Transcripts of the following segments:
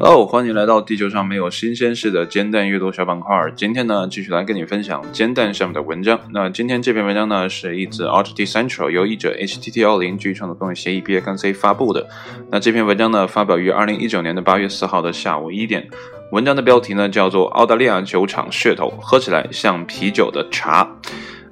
哦欢迎来到地球上没有新鲜事的煎蛋阅读小板块。今天呢，继续来跟你分享煎蛋上面的文章。那今天这篇文章呢，是一自 RT Central 由译者 H T T 幺零据创作动协议 B N C 发布的。那这篇文章呢，发表于二零一九年的八月四号的下午一点。文章的标题呢，叫做《澳大利亚酒厂噱头，喝起来像啤酒的茶》。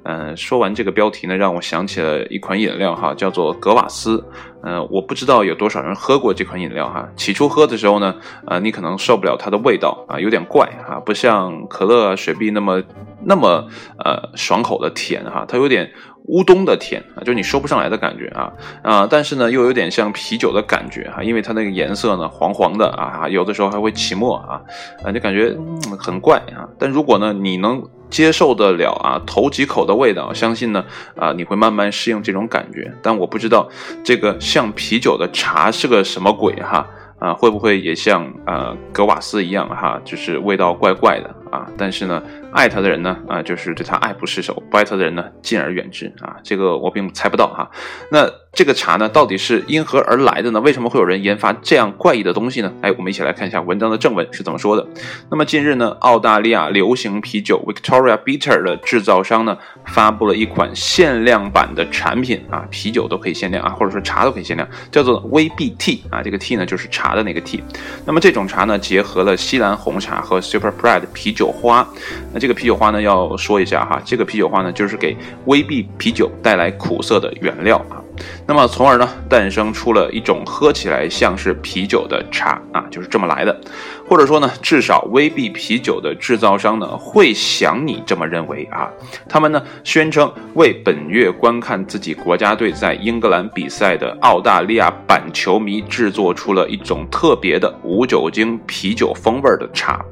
嗯，说完这个标题呢，让我想起了一款饮料哈，叫做格瓦斯。嗯，我不知道有多少人喝过这款饮料哈。起初喝的时候呢，呃，你可能受不了它的味道啊，有点怪啊，不像可乐、雪碧那么那么呃爽口的甜哈，它有点乌冬的甜啊，就你说不上来的感觉啊啊，但是呢，又有点像啤酒的感觉哈，因为它那个颜色呢黄黄的啊，有的时候还会起沫啊，啊，就感觉很怪啊。但如果呢，你能接受得了啊，头几口的味道，相信呢，啊，你会慢慢适应这种感觉。但我不知道这个像啤酒的茶是个什么鬼哈，啊，会不会也像呃格瓦斯一样哈，就是味道怪怪的啊？但是呢，爱他的人呢，啊，就是对他爱不释手；不爱他的人呢，敬而远之啊。这个我并猜不到哈。那。这个茶呢，到底是因何而来的呢？为什么会有人研发这样怪异的东西呢？哎，我们一起来看一下文章的正文是怎么说的。那么近日呢，澳大利亚流行啤酒 Victoria Bitter 的制造商呢，发布了一款限量版的产品啊，啤酒都可以限量啊，或者说茶都可以限量，叫做 VBT 啊，这个 T 呢就是茶的那个 T。那么这种茶呢，结合了西兰红茶和 Super Pride 啤酒花。那这个啤酒花呢，要说一下哈，这个啤酒花呢，就是给 VB 啤酒带来苦涩的原料啊。那么，从而呢，诞生出了一种喝起来像是啤酒的茶啊，就是这么来的。或者说呢，至少威碧啤酒的制造商呢，会想你这么认为啊。他们呢，宣称为本月观看自己国家队在英格兰比赛的澳大利亚版球迷制作出了一种特别的无酒精啤酒风味的茶。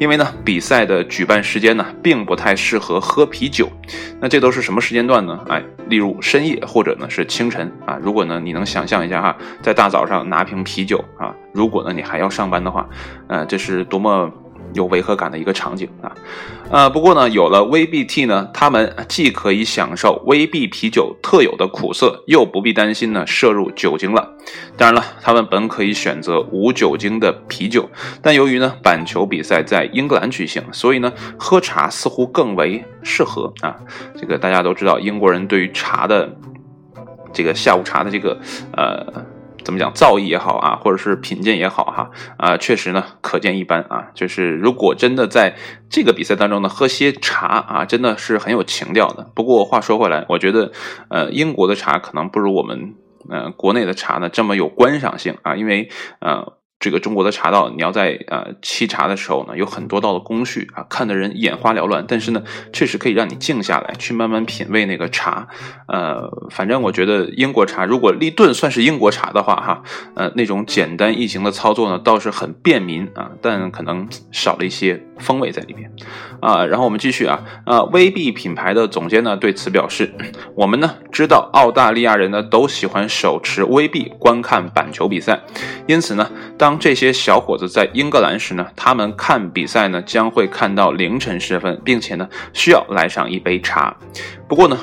因为呢，比赛的举办时间呢，并不太适合喝啤酒。那这都是什么时间段呢？哎，例如深夜或者呢是清晨啊。如果呢你能想象一下哈，在大早上拿瓶啤酒啊，如果呢你还要上班的话，呃，这是多么。有违和感的一个场景啊，呃，不过呢，有了 VBT 呢，他们既可以享受 VB 啤酒特有的苦涩，又不必担心呢摄入酒精了。当然了，他们本可以选择无酒精的啤酒，但由于呢板球比赛在英格兰举行，所以呢喝茶似乎更为适合啊。这个大家都知道，英国人对于茶的这个下午茶的这个呃。怎么讲造诣也好啊，或者是品鉴也好哈啊，确实呢可见一斑啊。就是如果真的在这个比赛当中呢喝些茶啊，真的是很有情调的。不过话说回来，我觉得呃英国的茶可能不如我们呃国内的茶呢这么有观赏性啊，因为呃。这个中国的茶道，你要在呃沏茶的时候呢，有很多道的工序啊，看的人眼花缭乱。但是呢，确实可以让你静下来，去慢慢品味那个茶。呃，反正我觉得英国茶，如果立顿算是英国茶的话，哈，呃，那种简单易行的操作呢，倒是很便民啊，但可能少了一些风味在里面啊。然后我们继续啊，呃，威碧品牌的总监呢对此表示，我们呢知道澳大利亚人呢都喜欢手持威碧观看板球比赛，因此呢，当当这些小伙子在英格兰时呢，他们看比赛呢将会看到凌晨时分，并且呢需要来上一杯茶。不过呢，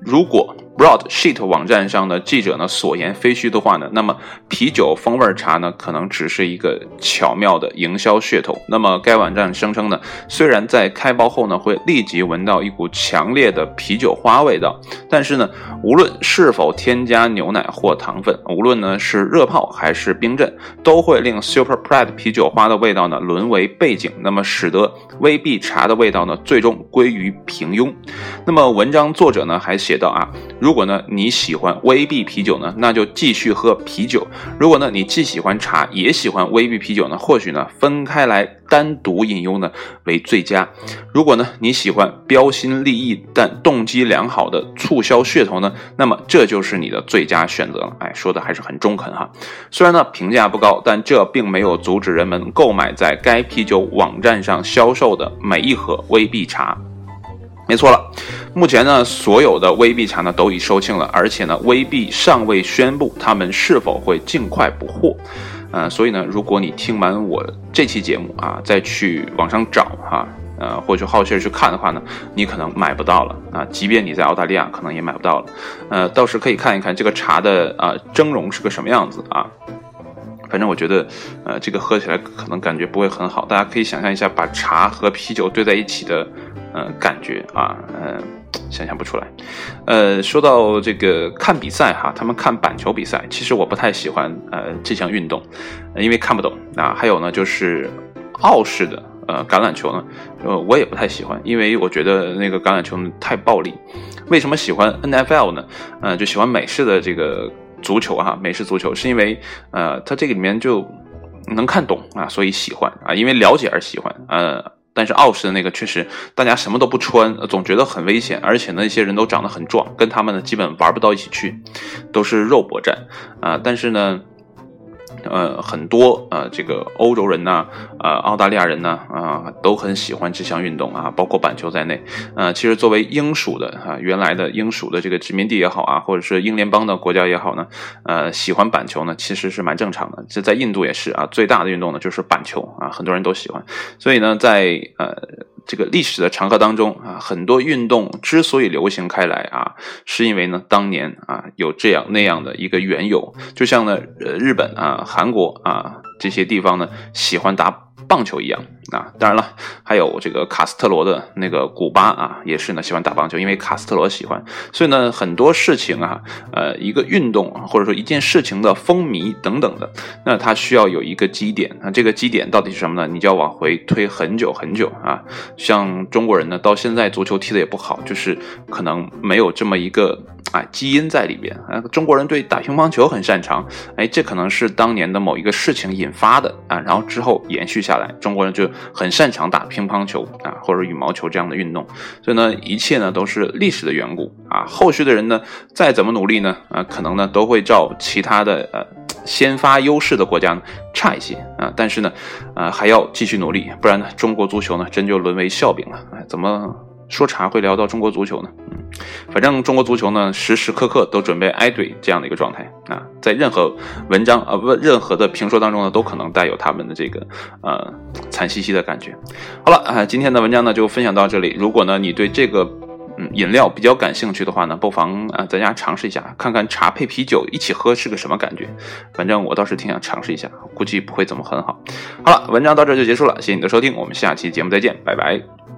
如果 Broadsheet 网站上的记者呢所言非虚的话呢，那么啤酒风味茶呢可能只是一个巧妙的营销噱头。那么该网站声称呢，虽然在开包后呢会立即闻到一股强烈的啤酒花味道，但是呢，无论是否添加牛奶或糖分，无论呢是热泡还是冰镇，都会令 Super Pride 啤酒花的味道呢沦为背景，那么使得威碧茶的味道呢最终归于平庸。那么文章作者呢还写道啊。如如果呢你喜欢威碧啤酒呢，那就继续喝啤酒。如果呢你既喜欢茶也喜欢威碧啤酒呢，或许呢分开来单独饮用呢为最佳。如果呢你喜欢标新立异但动机良好的促销噱头呢，那么这就是你的最佳选择了。哎，说的还是很中肯哈。虽然呢评价不高，但这并没有阻止人们购买在该啤酒网站上销售的每一盒威碧茶。没错了，目前呢，所有的威碧茶呢都已售罄了，而且呢，威碧尚未宣布他们是否会尽快补货。呃，所以呢，如果你听完我这期节目啊，再去网上找哈，呃，或者去好奇去看的话呢，你可能买不到了啊。即便你在澳大利亚，可能也买不到了。呃，倒是可以看一看这个茶的啊蒸容是个什么样子啊。反正我觉得，呃，这个喝起来可能感觉不会很好。大家可以想象一下，把茶和啤酒兑在一起的，呃，感觉啊，嗯。想象不出来，呃，说到这个看比赛哈，他们看板球比赛，其实我不太喜欢呃这项运动，因为看不懂啊。还有呢，就是澳式的呃橄榄球呢，呃我也不太喜欢，因为我觉得那个橄榄球太暴力。为什么喜欢 NFL 呢？呃，就喜欢美式的这个足球哈，美式足球是因为呃它这个里面就能看懂啊，所以喜欢啊，因为了解而喜欢呃。但是奥斯的那个确实，大家什么都不穿，总觉得很危险，而且那些人都长得很壮，跟他们呢基本玩不到一起去，都是肉搏战啊。但是呢。呃，很多呃，这个欧洲人呢，呃，澳大利亚人呢，啊，都很喜欢这项运动啊，包括板球在内。呃，其实作为英属的啊，原来的英属的这个殖民地也好啊，或者是英联邦的国家也好呢，呃，喜欢板球呢，其实是蛮正常的。这在印度也是啊，最大的运动呢就是板球啊，很多人都喜欢。所以呢，在呃。这个历史的长河当中啊，很多运动之所以流行开来啊，是因为呢，当年啊有这样那样的一个缘由，就像呢，呃，日本啊、韩国啊这些地方呢，喜欢打。棒球一样啊，当然了，还有这个卡斯特罗的那个古巴啊，也是呢喜欢打棒球，因为卡斯特罗喜欢，所以呢很多事情啊，呃一个运动或者说一件事情的风靡等等的，那它需要有一个基点那，这个基点到底是什么呢？你就要往回推很久很久啊，像中国人呢到现在足球踢的也不好，就是可能没有这么一个。啊，基因在里边啊，中国人对打乒乓球很擅长，哎，这可能是当年的某一个事情引发的啊，然后之后延续下来，中国人就很擅长打乒乓球啊，或者羽毛球这样的运动，所以呢，一切呢都是历史的缘故啊，后续的人呢再怎么努力呢啊，可能呢都会照其他的呃先发优势的国家呢差一些啊，但是呢，啊还要继续努力，不然呢中国足球呢真就沦为笑柄了，哎，怎么说茶会聊到中国足球呢？嗯。反正中国足球呢，时时刻刻都准备挨怼这样的一个状态啊，在任何文章啊不任何的评说当中呢，都可能带有他们的这个呃惨兮兮的感觉。好了啊，今天的文章呢就分享到这里。如果呢你对这个嗯饮料比较感兴趣的话呢，不妨啊在家尝试一下，看看茶配啤酒一起喝是个什么感觉。反正我倒是挺想尝试一下，估计不会怎么很好。好了，文章到这就结束了，谢谢你的收听，我们下期节目再见，拜拜。